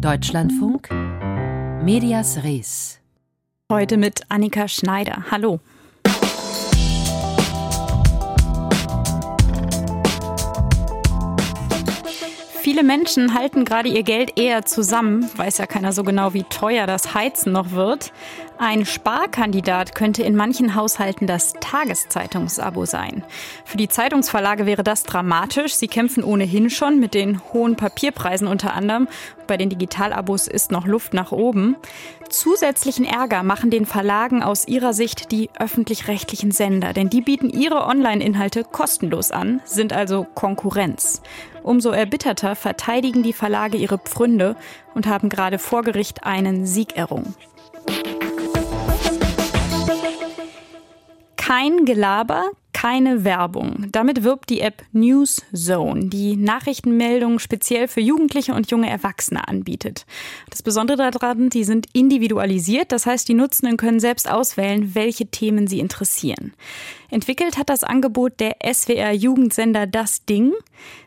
Deutschlandfunk Medias Res. Heute mit Annika Schneider. Hallo. Viele Menschen halten gerade ihr Geld eher zusammen, weiß ja keiner so genau, wie teuer das Heizen noch wird. Ein Sparkandidat könnte in manchen Haushalten das Tageszeitungsabo sein. Für die Zeitungsverlage wäre das dramatisch. Sie kämpfen ohnehin schon mit den hohen Papierpreisen unter anderem. Bei den Digitalabos ist noch Luft nach oben. Zusätzlichen Ärger machen den Verlagen aus ihrer Sicht die öffentlich-rechtlichen Sender, denn die bieten ihre Online-Inhalte kostenlos an, sind also Konkurrenz. Umso erbitterter verteidigen die Verlage ihre Pfründe und haben gerade vor Gericht einen Sieg errungen. Kein Gelaber, keine Werbung. Damit wirbt die App News Zone, die Nachrichtenmeldungen speziell für Jugendliche und junge Erwachsene anbietet. Das Besondere daran, die sind individualisiert, das heißt, die Nutzenden können selbst auswählen, welche Themen sie interessieren. Entwickelt hat das Angebot der SWR Jugendsender Das Ding.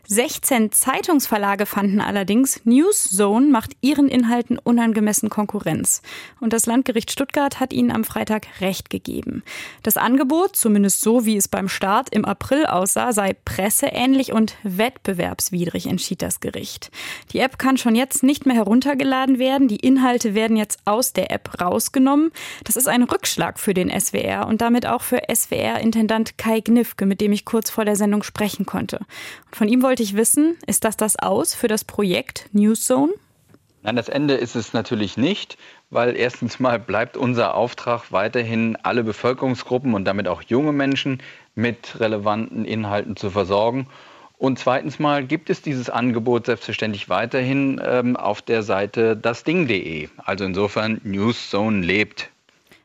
16 Zeitungsverlage fanden allerdings, News Zone macht ihren Inhalten unangemessen Konkurrenz. Und das Landgericht Stuttgart hat ihnen am Freitag Recht gegeben. Das Angebot, zumindest so wie es beim Start im April aussah, sei presseähnlich und wettbewerbswidrig, entschied das Gericht. Die App kann schon jetzt nicht mehr heruntergeladen werden. Die Inhalte werden jetzt aus der App rausgenommen. Das ist ein Rückschlag für den SWR und damit auch für SWR in Intendant Kai Gnifke, mit dem ich kurz vor der Sendung sprechen konnte. Und von ihm wollte ich wissen, ist das das Aus für das Projekt News Zone? Nein, das Ende ist es natürlich nicht, weil erstens mal bleibt unser Auftrag weiterhin, alle Bevölkerungsgruppen und damit auch junge Menschen mit relevanten Inhalten zu versorgen. Und zweitens mal gibt es dieses Angebot selbstverständlich weiterhin ähm, auf der Seite dasding.de. Also insofern News Zone lebt.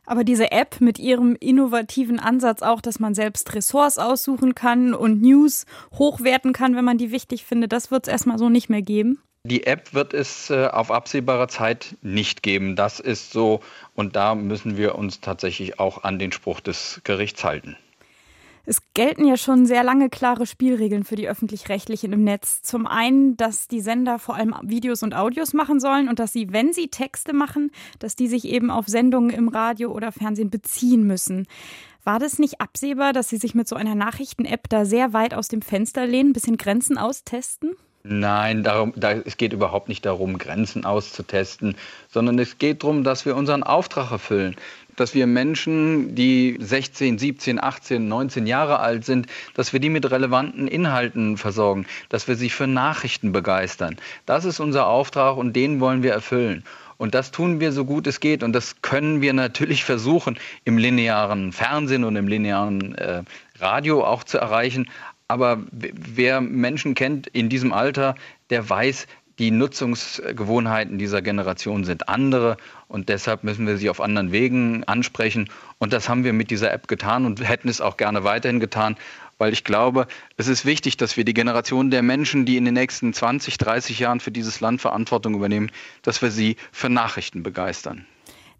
Aber diese App mit ihrem innovativen Ansatz auch, dass man selbst Ressorts aussuchen kann und News hochwerten kann, wenn man die wichtig findet, das wird es erstmal so nicht mehr geben. Die App wird es äh, auf absehbare Zeit nicht geben. Das ist so. Und da müssen wir uns tatsächlich auch an den Spruch des Gerichts halten. Es gelten ja schon sehr lange klare Spielregeln für die öffentlich-rechtlichen im Netz. Zum einen, dass die Sender vor allem Videos und Audios machen sollen und dass sie, wenn sie Texte machen, dass die sich eben auf Sendungen im Radio oder Fernsehen beziehen müssen. War das nicht absehbar, dass Sie sich mit so einer Nachrichten-App da sehr weit aus dem Fenster lehnen, ein bisschen Grenzen austesten? Nein, darum, da, es geht überhaupt nicht darum, Grenzen auszutesten, sondern es geht darum, dass wir unseren Auftrag erfüllen dass wir Menschen, die 16, 17, 18, 19 Jahre alt sind, dass wir die mit relevanten Inhalten versorgen, dass wir sie für Nachrichten begeistern. Das ist unser Auftrag und den wollen wir erfüllen. Und das tun wir so gut es geht. Und das können wir natürlich versuchen, im linearen Fernsehen und im linearen äh, Radio auch zu erreichen. Aber wer Menschen kennt in diesem Alter, der weiß, die Nutzungsgewohnheiten dieser Generation sind andere und deshalb müssen wir sie auf anderen Wegen ansprechen. Und das haben wir mit dieser App getan und hätten es auch gerne weiterhin getan, weil ich glaube, es ist wichtig, dass wir die Generation der Menschen, die in den nächsten 20, 30 Jahren für dieses Land Verantwortung übernehmen, dass wir sie für Nachrichten begeistern.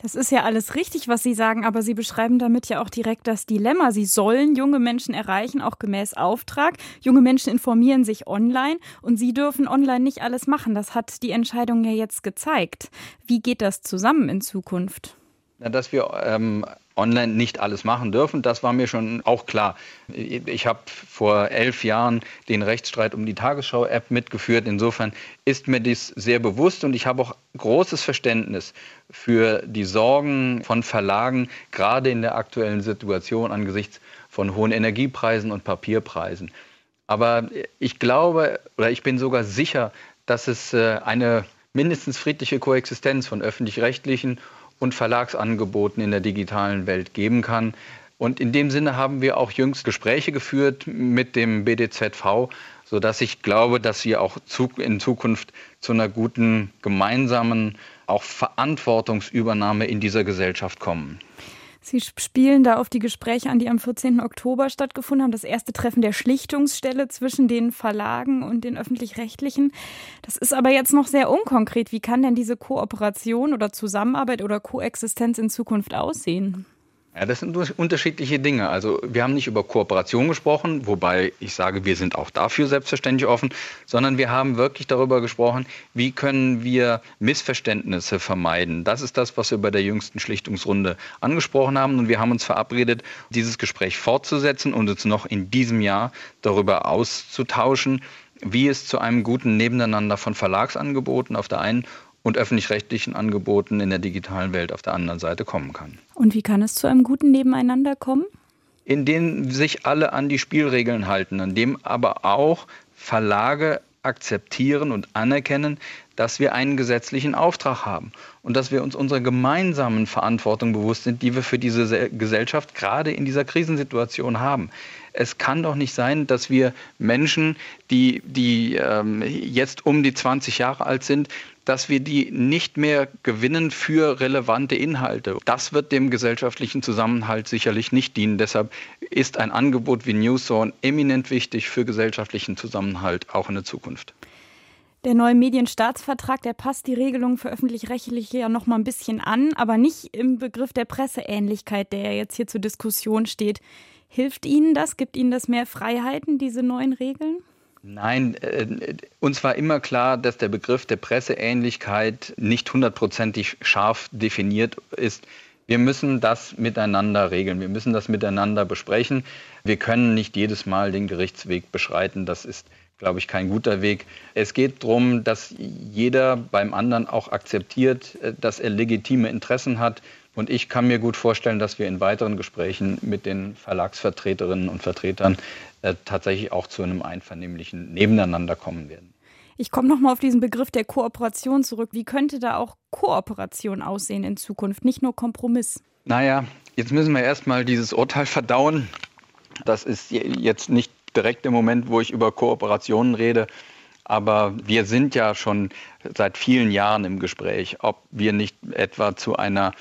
Das ist ja alles richtig, was Sie sagen, aber Sie beschreiben damit ja auch direkt das Dilemma. Sie sollen junge Menschen erreichen, auch gemäß Auftrag. Junge Menschen informieren sich online und Sie dürfen online nicht alles machen. Das hat die Entscheidung ja jetzt gezeigt. Wie geht das zusammen in Zukunft? Dass wir ähm, online nicht alles machen dürfen, das war mir schon auch klar. Ich habe vor elf Jahren den Rechtsstreit um die Tagesschau-App mitgeführt. Insofern ist mir dies sehr bewusst und ich habe auch großes Verständnis für die Sorgen von Verlagen, gerade in der aktuellen Situation angesichts von hohen Energiepreisen und Papierpreisen. Aber ich glaube oder ich bin sogar sicher, dass es äh, eine mindestens friedliche Koexistenz von öffentlich-rechtlichen und Verlagsangeboten in der digitalen Welt geben kann. Und in dem Sinne haben wir auch jüngst Gespräche geführt mit dem BDZV, sodass ich glaube, dass wir auch in Zukunft zu einer guten gemeinsamen auch Verantwortungsübernahme in dieser Gesellschaft kommen. Sie spielen da auf die Gespräche an, die am 14. Oktober stattgefunden haben. Das erste Treffen der Schlichtungsstelle zwischen den Verlagen und den öffentlich-rechtlichen. Das ist aber jetzt noch sehr unkonkret. Wie kann denn diese Kooperation oder Zusammenarbeit oder Koexistenz in Zukunft aussehen? Ja, das sind unterschiedliche Dinge. Also wir haben nicht über Kooperation gesprochen, wobei ich sage, wir sind auch dafür selbstverständlich offen, sondern wir haben wirklich darüber gesprochen, wie können wir Missverständnisse vermeiden. Das ist das, was wir bei der jüngsten Schlichtungsrunde angesprochen haben. Und wir haben uns verabredet, dieses Gespräch fortzusetzen und uns noch in diesem Jahr darüber auszutauschen, wie es zu einem guten Nebeneinander von Verlagsangeboten auf der einen und öffentlich-rechtlichen Angeboten in der digitalen Welt auf der anderen Seite kommen kann. Und wie kann es zu einem guten Nebeneinander kommen? In denen sich alle an die Spielregeln halten, an dem aber auch Verlage akzeptieren und anerkennen, dass wir einen gesetzlichen Auftrag haben und dass wir uns unserer gemeinsamen Verantwortung bewusst sind, die wir für diese Gesellschaft gerade in dieser Krisensituation haben. Es kann doch nicht sein, dass wir Menschen, die, die ähm, jetzt um die 20 Jahre alt sind, dass wir die nicht mehr gewinnen für relevante Inhalte. Das wird dem gesellschaftlichen Zusammenhalt sicherlich nicht dienen. Deshalb ist ein Angebot wie Newszone eminent wichtig für gesellschaftlichen Zusammenhalt auch in der Zukunft. Der neue Medienstaatsvertrag, der passt die Regelungen für öffentlich-rechtliche ja noch mal ein bisschen an, aber nicht im Begriff der Presseähnlichkeit, der jetzt hier zur Diskussion steht. Hilft Ihnen das? Gibt Ihnen das mehr Freiheiten, diese neuen Regeln? Nein, äh, uns war immer klar, dass der Begriff der Presseähnlichkeit nicht hundertprozentig scharf definiert ist. Wir müssen das miteinander regeln. Wir müssen das miteinander besprechen. Wir können nicht jedes Mal den Gerichtsweg beschreiten. Das ist, glaube ich, kein guter Weg. Es geht darum, dass jeder beim anderen auch akzeptiert, äh, dass er legitime Interessen hat. Und ich kann mir gut vorstellen, dass wir in weiteren Gesprächen mit den Verlagsvertreterinnen und Vertretern äh, tatsächlich auch zu einem einvernehmlichen Nebeneinander kommen werden. Ich komme noch mal auf diesen Begriff der Kooperation zurück. Wie könnte da auch Kooperation aussehen in Zukunft, nicht nur Kompromiss? Naja, jetzt müssen wir erstmal dieses Urteil verdauen. Das ist jetzt nicht direkt im Moment, wo ich über Kooperationen rede. Aber wir sind ja schon seit vielen Jahren im Gespräch, ob wir nicht etwa zu einer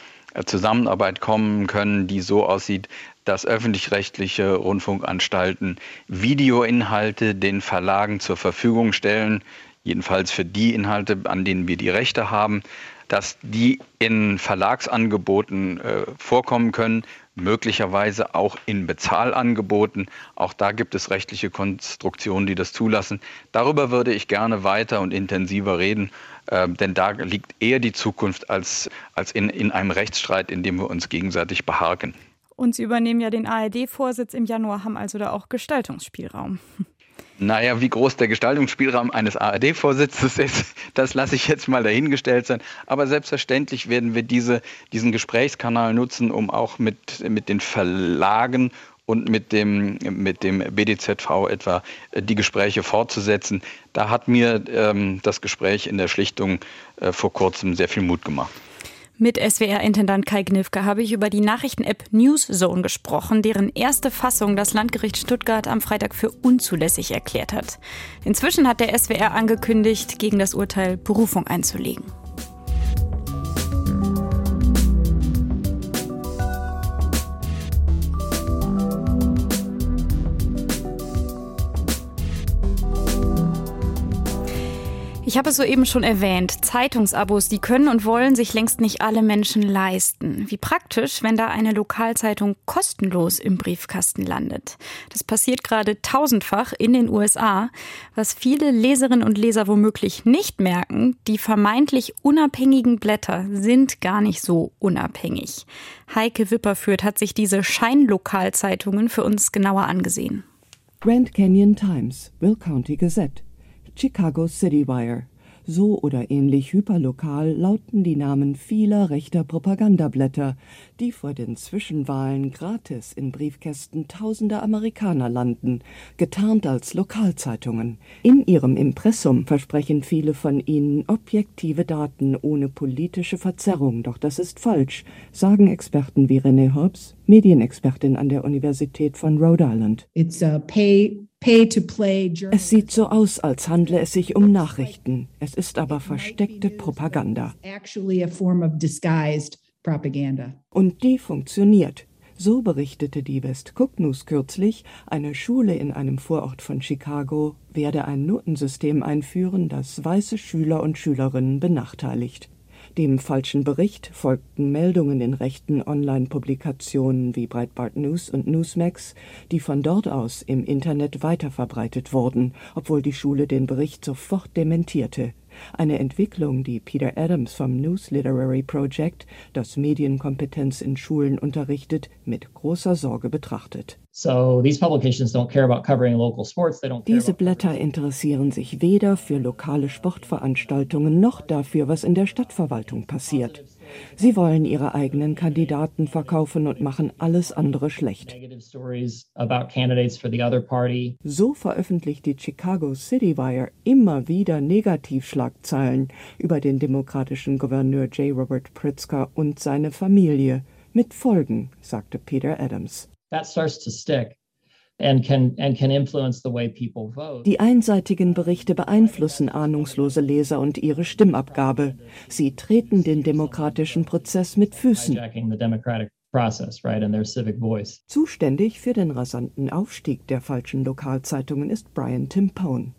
Zusammenarbeit kommen können, die so aussieht, dass öffentlich-rechtliche Rundfunkanstalten Videoinhalte den Verlagen zur Verfügung stellen, jedenfalls für die Inhalte, an denen wir die Rechte haben, dass die in Verlagsangeboten äh, vorkommen können, möglicherweise auch in Bezahlangeboten. Auch da gibt es rechtliche Konstruktionen, die das zulassen. Darüber würde ich gerne weiter und intensiver reden, äh, denn da liegt eher die Zukunft als, als in, in einem Rechtsstreit, in dem wir uns gegenseitig beharken. Und Sie übernehmen ja den ARD-Vorsitz im Januar, haben also da auch Gestaltungsspielraum. Naja, wie groß der Gestaltungsspielraum eines ARD-Vorsitzes ist, das lasse ich jetzt mal dahingestellt sein. Aber selbstverständlich werden wir diese, diesen Gesprächskanal nutzen, um auch mit, mit den Verlagen und mit dem, mit dem BDZV etwa äh, die Gespräche fortzusetzen. Da hat mir ähm, das Gespräch in der Schlichtung äh, vor kurzem sehr viel Mut gemacht. Mit SWR-Intendant Kai Gnifke habe ich über die Nachrichten-App Newszone gesprochen, deren erste Fassung das Landgericht Stuttgart am Freitag für unzulässig erklärt hat. Inzwischen hat der SWR angekündigt, gegen das Urteil Berufung einzulegen. Ich habe es soeben schon erwähnt. Zeitungsabos, die können und wollen sich längst nicht alle Menschen leisten. Wie praktisch, wenn da eine Lokalzeitung kostenlos im Briefkasten landet. Das passiert gerade tausendfach in den USA. Was viele Leserinnen und Leser womöglich nicht merken, die vermeintlich unabhängigen Blätter sind gar nicht so unabhängig. Heike Wipperführt hat sich diese Scheinlokalzeitungen für uns genauer angesehen. Grand Canyon Times, Will County Gazette. Chicago City Wire. So oder ähnlich hyperlokal lauten die Namen vieler rechter Propagandablätter, die vor den Zwischenwahlen gratis in Briefkästen tausender Amerikaner landen, getarnt als Lokalzeitungen. In ihrem Impressum versprechen viele von ihnen objektive Daten ohne politische Verzerrung, doch das ist falsch, sagen Experten wie René Hobbs, Medienexpertin an der Universität von Rhode Island. It's a pay es sieht so aus, als handle es sich um Nachrichten. Es ist aber versteckte Propaganda. Und die funktioniert. So berichtete die West Cook News kürzlich, eine Schule in einem Vorort von Chicago werde ein Notensystem einführen, das weiße Schüler und Schülerinnen benachteiligt. Dem falschen Bericht folgten Meldungen in rechten Online-Publikationen wie Breitbart News und Newsmax, die von dort aus im Internet weiterverbreitet wurden, obwohl die Schule den Bericht sofort dementierte. Eine Entwicklung, die Peter Adams vom News Literary Project, das Medienkompetenz in Schulen unterrichtet, mit großer Sorge betrachtet. Diese Blätter interessieren sich weder für lokale Sportveranstaltungen noch dafür, was in der Stadtverwaltung passiert. Sie wollen ihre eigenen Kandidaten verkaufen und machen alles andere schlecht. So veröffentlicht die Chicago City Wire immer wieder Negativschlagzeilen über den demokratischen Gouverneur J. Robert Pritzker und seine Familie. Mit Folgen, sagte Peter Adams. That starts to stick. Die einseitigen Berichte beeinflussen ahnungslose Leser und ihre Stimmabgabe. Sie treten den demokratischen Prozess mit Füßen. Zuständig für den rasanten Aufstieg der falschen Lokalzeitungen ist Brian Timpone.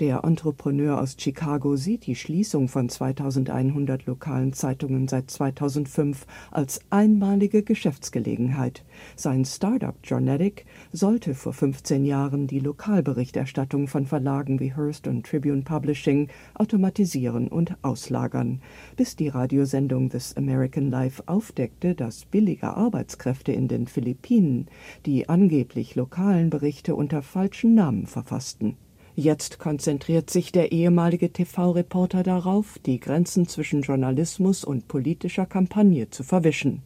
Der Entrepreneur aus Chicago sieht die Schließung von 2100 lokalen Zeitungen seit 2005 als einmalige Geschäftsgelegenheit. Sein Startup Journetic sollte vor 15 Jahren die Lokalberichterstattung von Verlagen wie Hearst und Tribune Publishing automatisieren und auslagern, bis die Radiosendung This American Life aufdeckte, dass billige Arbeitskräfte in den Philippinen die angeblich lokalen Berichte unter falschen Namen verfassten. Jetzt konzentriert sich der ehemalige TV-Reporter darauf, die Grenzen zwischen Journalismus und politischer Kampagne zu verwischen.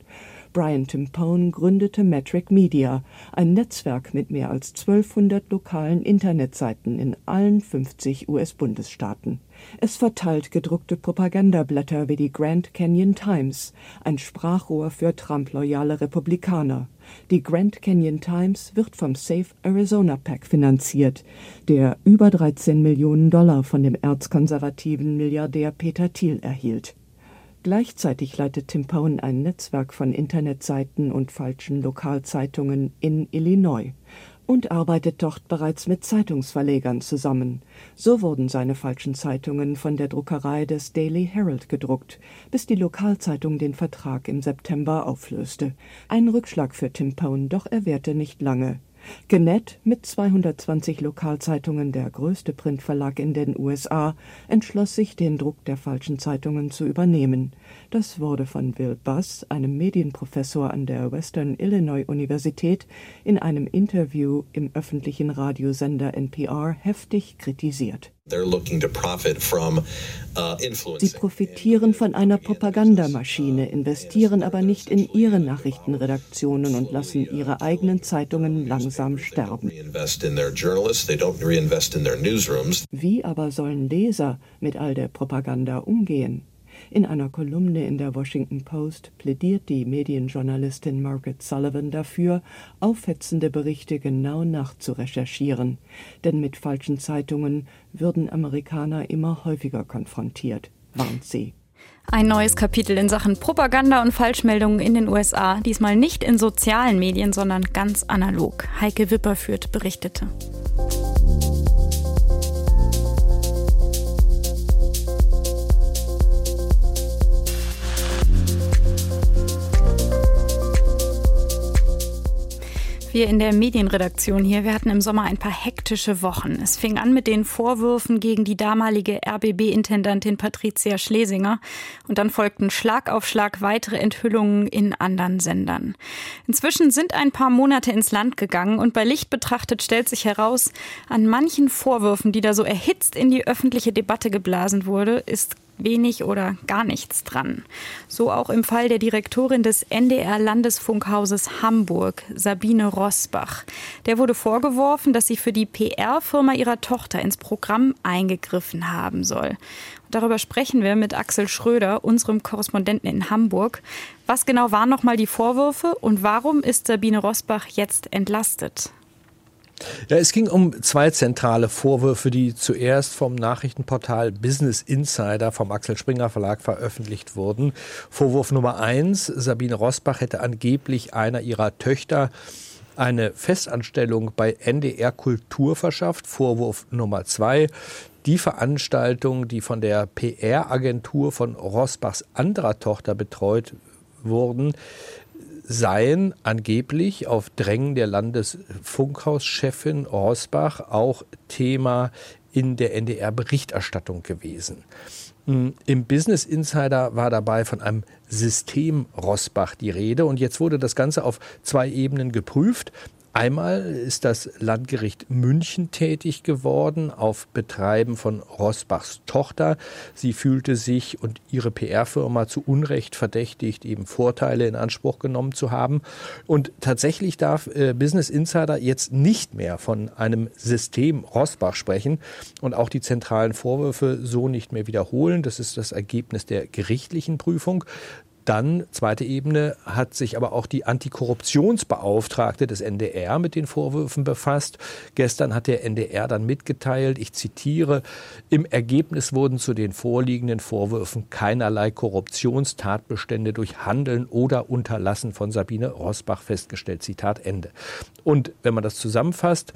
Brian Timpone gründete Metric Media, ein Netzwerk mit mehr als 1200 lokalen Internetseiten in allen 50 US-Bundesstaaten. Es verteilt gedruckte Propagandablätter wie die Grand Canyon Times, ein Sprachrohr für Trump-loyale Republikaner. Die Grand Canyon Times wird vom Safe Arizona PAC finanziert, der über 13 Millionen Dollar von dem erzkonservativen Milliardär Peter Thiel erhielt. Gleichzeitig leitet Tim Pone ein Netzwerk von Internetseiten und falschen Lokalzeitungen in Illinois und arbeitet dort bereits mit Zeitungsverlegern zusammen. So wurden seine falschen Zeitungen von der Druckerei des Daily Herald gedruckt, bis die Lokalzeitung den Vertrag im September auflöste. Ein Rückschlag für Tim Pone, doch er währte nicht lange. Gannett, mit 220 Lokalzeitungen der größte Printverlag in den USA, entschloss sich, den Druck der falschen Zeitungen zu übernehmen. Das wurde von Will Buss, einem Medienprofessor an der Western Illinois Universität, in einem Interview im öffentlichen Radiosender NPR heftig kritisiert. Uh, Sie profitieren von einer Propagandamaschine, investieren aber nicht in ihre Nachrichtenredaktionen und lassen ihre eigenen Zeitungen langsam sterben. Wie aber sollen Leser mit all der Propaganda umgehen? In einer Kolumne in der Washington Post plädiert die Medienjournalistin Margaret Sullivan dafür, aufhetzende Berichte genau nachzurecherchieren, denn mit falschen Zeitungen würden Amerikaner immer häufiger konfrontiert, warnt sie. Ein neues Kapitel in Sachen Propaganda und Falschmeldungen in den USA, diesmal nicht in sozialen Medien, sondern ganz analog. Heike Wipperführt berichtete. Wir in der Medienredaktion hier, wir hatten im Sommer ein paar hektische Wochen. Es fing an mit den Vorwürfen gegen die damalige RBB-Intendantin Patricia Schlesinger und dann folgten Schlag auf Schlag weitere Enthüllungen in anderen Sendern. Inzwischen sind ein paar Monate ins Land gegangen und bei Licht betrachtet stellt sich heraus, an manchen Vorwürfen, die da so erhitzt in die öffentliche Debatte geblasen wurde, ist wenig oder gar nichts dran. So auch im Fall der Direktorin des NDR Landesfunkhauses Hamburg, Sabine Rosbach. Der wurde vorgeworfen, dass sie für die PR-Firma ihrer Tochter ins Programm eingegriffen haben soll. Darüber sprechen wir mit Axel Schröder, unserem Korrespondenten in Hamburg. Was genau waren nochmal die Vorwürfe und warum ist Sabine Rosbach jetzt entlastet? Ja, es ging um zwei zentrale Vorwürfe, die zuerst vom Nachrichtenportal Business Insider vom Axel Springer Verlag veröffentlicht wurden. Vorwurf Nummer eins, Sabine Rosbach hätte angeblich einer ihrer Töchter eine Festanstellung bei NDR Kultur verschafft. Vorwurf Nummer zwei. Die Veranstaltungen, die von der PR-Agentur von Rosbachs anderer Tochter betreut wurden, seien angeblich auf Drängen der Landesfunkhauschefin Rosbach auch Thema in der NDR-Berichterstattung gewesen. Hm, Im Business Insider war dabei von einem System Rosbach die Rede und jetzt wurde das Ganze auf zwei Ebenen geprüft. Einmal ist das Landgericht München tätig geworden auf Betreiben von Rosbachs Tochter. Sie fühlte sich und ihre PR-Firma zu Unrecht verdächtigt, eben Vorteile in Anspruch genommen zu haben. Und tatsächlich darf äh, Business Insider jetzt nicht mehr von einem System Rosbach sprechen und auch die zentralen Vorwürfe so nicht mehr wiederholen. Das ist das Ergebnis der gerichtlichen Prüfung. Dann, zweite Ebene, hat sich aber auch die Antikorruptionsbeauftragte des NDR mit den Vorwürfen befasst. Gestern hat der NDR dann mitgeteilt, ich zitiere, im Ergebnis wurden zu den vorliegenden Vorwürfen keinerlei Korruptionstatbestände durch Handeln oder Unterlassen von Sabine Rosbach festgestellt. Zitat Ende. Und wenn man das zusammenfasst,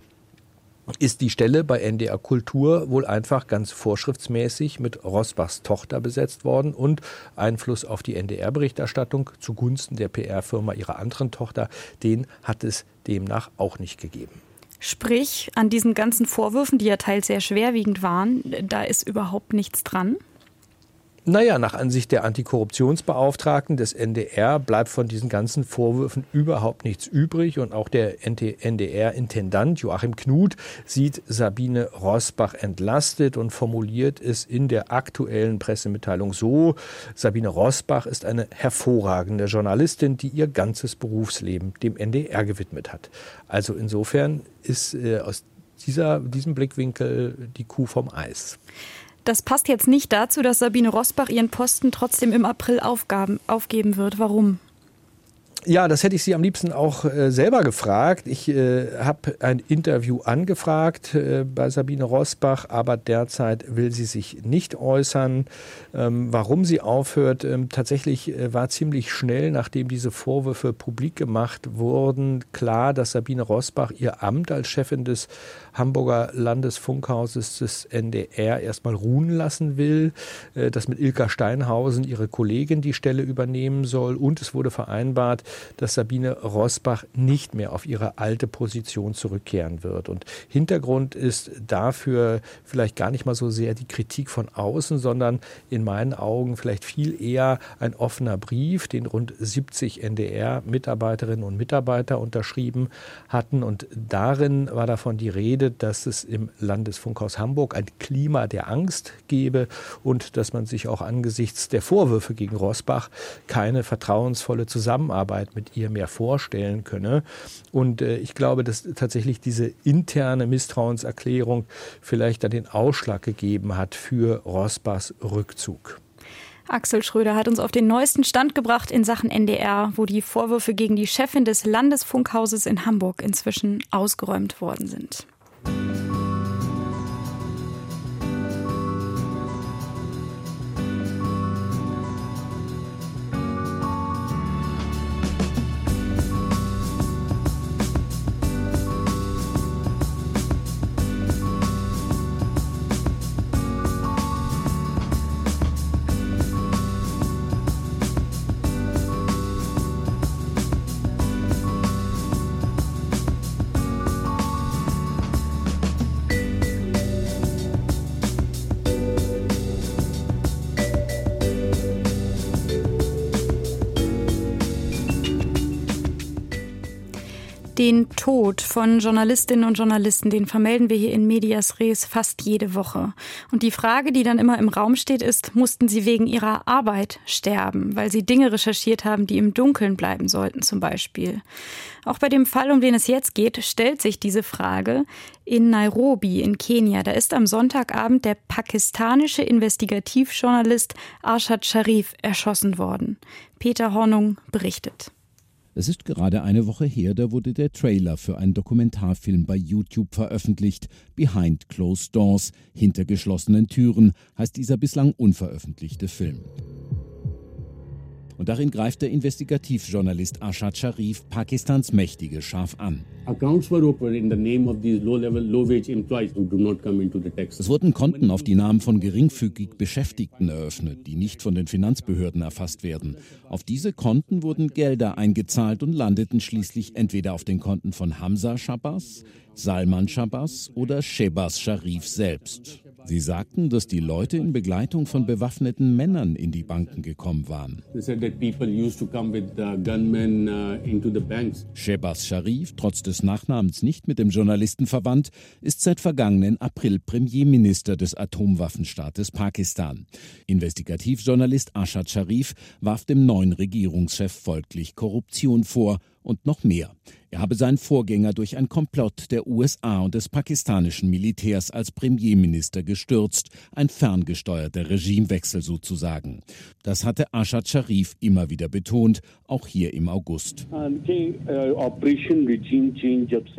ist die Stelle bei NDR Kultur wohl einfach ganz vorschriftsmäßig mit Rosbachs Tochter besetzt worden und Einfluss auf die NDR-Berichterstattung zugunsten der PR-Firma ihrer anderen Tochter, den hat es demnach auch nicht gegeben. Sprich, an diesen ganzen Vorwürfen, die ja teils sehr schwerwiegend waren, da ist überhaupt nichts dran? Naja, nach Ansicht der Antikorruptionsbeauftragten des NDR bleibt von diesen ganzen Vorwürfen überhaupt nichts übrig. Und auch der NDR-Intendant Joachim Knut sieht Sabine Rosbach entlastet und formuliert es in der aktuellen Pressemitteilung so. Sabine Rosbach ist eine hervorragende Journalistin, die ihr ganzes Berufsleben dem NDR gewidmet hat. Also insofern ist äh, aus dieser, diesem Blickwinkel die Kuh vom Eis. Das passt jetzt nicht dazu, dass Sabine Rosbach ihren Posten trotzdem im April aufgaben, aufgeben wird. Warum? Ja, das hätte ich Sie am liebsten auch äh, selber gefragt. Ich äh, habe ein Interview angefragt äh, bei Sabine Rosbach, aber derzeit will sie sich nicht äußern, ähm, warum sie aufhört. Ähm, tatsächlich äh, war ziemlich schnell, nachdem diese Vorwürfe publik gemacht wurden, klar, dass Sabine Rosbach ihr Amt als Chefin des Hamburger Landesfunkhauses des NDR erstmal ruhen lassen will, äh, dass mit Ilka Steinhausen ihre Kollegin die Stelle übernehmen soll und es wurde vereinbart, dass Sabine Rosbach nicht mehr auf ihre alte Position zurückkehren wird. Und Hintergrund ist dafür vielleicht gar nicht mal so sehr die Kritik von außen, sondern in meinen Augen vielleicht viel eher ein offener Brief, den rund 70 NDR-Mitarbeiterinnen und Mitarbeiter unterschrieben hatten. Und darin war davon die Rede, dass es im Landesfunkhaus Hamburg ein Klima der Angst gebe und dass man sich auch angesichts der Vorwürfe gegen Rosbach keine vertrauensvolle Zusammenarbeit Zusammenarbeit mit ihr mehr vorstellen könne. Und äh, ich glaube, dass tatsächlich diese interne Misstrauenserklärung vielleicht dann den Ausschlag gegeben hat für Rosbachs Rückzug. Axel Schröder hat uns auf den neuesten Stand gebracht in Sachen NDR, wo die Vorwürfe gegen die Chefin des Landesfunkhauses in Hamburg inzwischen ausgeräumt worden sind. Den Tod von Journalistinnen und Journalisten, den vermelden wir hier in Medias Res fast jede Woche. Und die Frage, die dann immer im Raum steht, ist, mussten sie wegen ihrer Arbeit sterben, weil sie Dinge recherchiert haben, die im Dunkeln bleiben sollten zum Beispiel. Auch bei dem Fall, um den es jetzt geht, stellt sich diese Frage. In Nairobi in Kenia, da ist am Sonntagabend der pakistanische Investigativjournalist Arshad Sharif erschossen worden. Peter Hornung berichtet. Es ist gerade eine Woche her, da wurde der Trailer für einen Dokumentarfilm bei YouTube veröffentlicht. Behind Closed Doors, hinter geschlossenen Türen, heißt dieser bislang unveröffentlichte Film. Und darin greift der Investigativjournalist Ashad Sharif Pakistans mächtige Schaf an. Es wurden Konten auf die Namen von geringfügig Beschäftigten eröffnet, die nicht von den Finanzbehörden erfasst werden. Auf diese Konten wurden Gelder eingezahlt und landeten schließlich entweder auf den Konten von Hamza Shabazz, Salman Shabazz oder Shebas Sharif selbst. Sie sagten, dass die Leute in Begleitung von bewaffneten Männern in die Banken gekommen waren. Shebas Sharif, trotz des Nachnamens nicht mit dem Journalisten verwandt, ist seit vergangenen April Premierminister des Atomwaffenstaates Pakistan. Investigativjournalist Ashad Sharif warf dem neuen Regierungschef folglich Korruption vor und noch mehr. Er habe seinen Vorgänger durch ein Komplott der USA und des pakistanischen Militärs als Premierminister gestürzt, ein ferngesteuerter Regimewechsel sozusagen. Das hatte Ashad Sharif immer wieder betont, auch hier im August.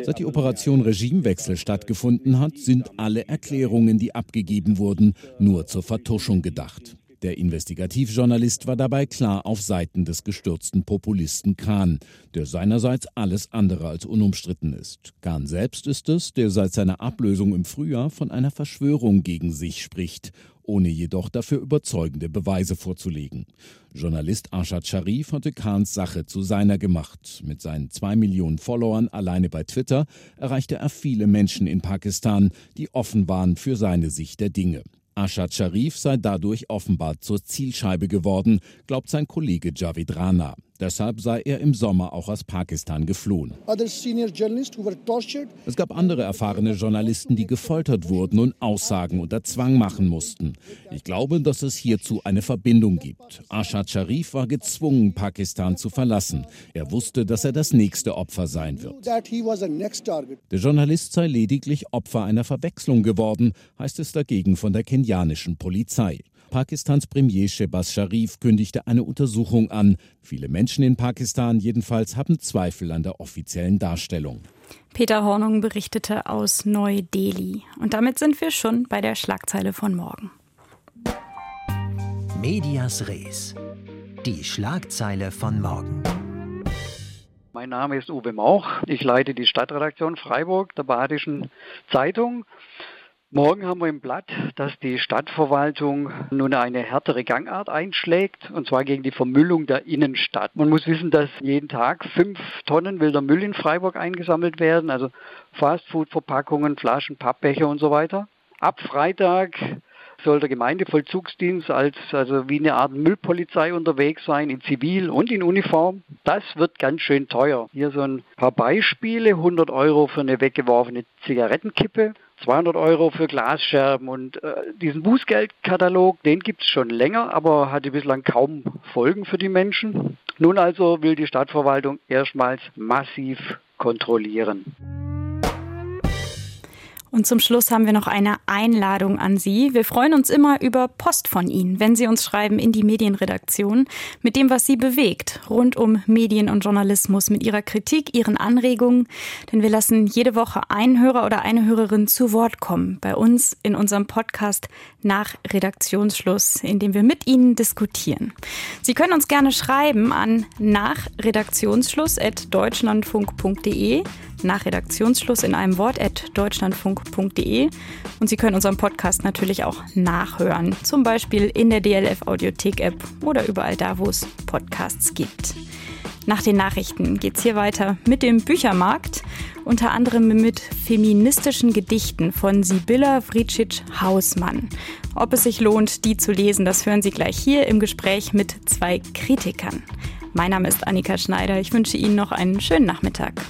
Seit die Operation Regimewechsel stattgefunden hat, sind alle Erklärungen, die abgegeben wurden, nur zur Vertuschung gedacht. Der Investigativjournalist war dabei klar auf Seiten des gestürzten Populisten Khan, der seinerseits alles andere als unumstritten ist. Khan selbst ist es, der seit seiner Ablösung im Frühjahr von einer Verschwörung gegen sich spricht, ohne jedoch dafür überzeugende Beweise vorzulegen. Journalist Arshad Sharif hatte Khans Sache zu seiner gemacht. Mit seinen zwei Millionen Followern alleine bei Twitter erreichte er viele Menschen in Pakistan, die offen waren für seine Sicht der Dinge. Ashad Sharif sei dadurch offenbar zur Zielscheibe geworden, glaubt sein Kollege Javid Rana. Deshalb sei er im Sommer auch aus Pakistan geflohen. Es gab andere erfahrene Journalisten, die gefoltert wurden und Aussagen unter Zwang machen mussten. Ich glaube, dass es hierzu eine Verbindung gibt. Ashad Sharif war gezwungen, Pakistan zu verlassen. Er wusste, dass er das nächste Opfer sein wird. Der Journalist sei lediglich Opfer einer Verwechslung geworden, heißt es dagegen von der kenianischen Polizei. Pakistans Premier Shehbaz Sharif kündigte eine Untersuchung an. Viele Menschen in Pakistan jedenfalls haben Zweifel an der offiziellen Darstellung. Peter Hornung berichtete aus Neu-Delhi. Und damit sind wir schon bei der Schlagzeile von morgen. Medias Res. Die Schlagzeile von morgen. Mein Name ist Uwe Mauch. Ich leite die Stadtredaktion Freiburg der Badischen Zeitung. Morgen haben wir im Blatt, dass die Stadtverwaltung nun eine härtere Gangart einschlägt, und zwar gegen die Vermüllung der Innenstadt. Man muss wissen, dass jeden Tag fünf Tonnen wilder Müll in Freiburg eingesammelt werden, also Fastfood-Verpackungen, Flaschen, Pappbecher und so weiter. Ab Freitag soll der Gemeindevollzugsdienst als also wie eine Art Müllpolizei unterwegs sein, in Zivil und in Uniform. Das wird ganz schön teuer. Hier so ein paar Beispiele: 100 Euro für eine weggeworfene Zigarettenkippe, 200 Euro für Glasscherben und äh, diesen Bußgeldkatalog, den gibt es schon länger, aber hatte bislang kaum Folgen für die Menschen. Nun also will die Stadtverwaltung erstmals massiv kontrollieren. Und zum Schluss haben wir noch eine Einladung an Sie. Wir freuen uns immer über Post von Ihnen, wenn Sie uns schreiben in die Medienredaktion mit dem, was Sie bewegt, rund um Medien und Journalismus, mit Ihrer Kritik, Ihren Anregungen. Denn wir lassen jede Woche einen Hörer oder eine Hörerin zu Wort kommen bei uns in unserem Podcast nach Redaktionsschluss, in dem wir mit Ihnen diskutieren. Sie können uns gerne schreiben an nachredaktionsschluss.deutschlandfunk.de nach Redaktionsschluss in einem Wort at deutschlandfunk.de. Und Sie können unseren Podcast natürlich auch nachhören, zum Beispiel in der DLF Audiothek App oder überall da, wo es Podcasts gibt. Nach den Nachrichten geht es hier weiter mit dem Büchermarkt, unter anderem mit feministischen Gedichten von Sibylla Vricic-Hausmann. Ob es sich lohnt, die zu lesen, das hören Sie gleich hier im Gespräch mit zwei Kritikern. Mein Name ist Annika Schneider. Ich wünsche Ihnen noch einen schönen Nachmittag.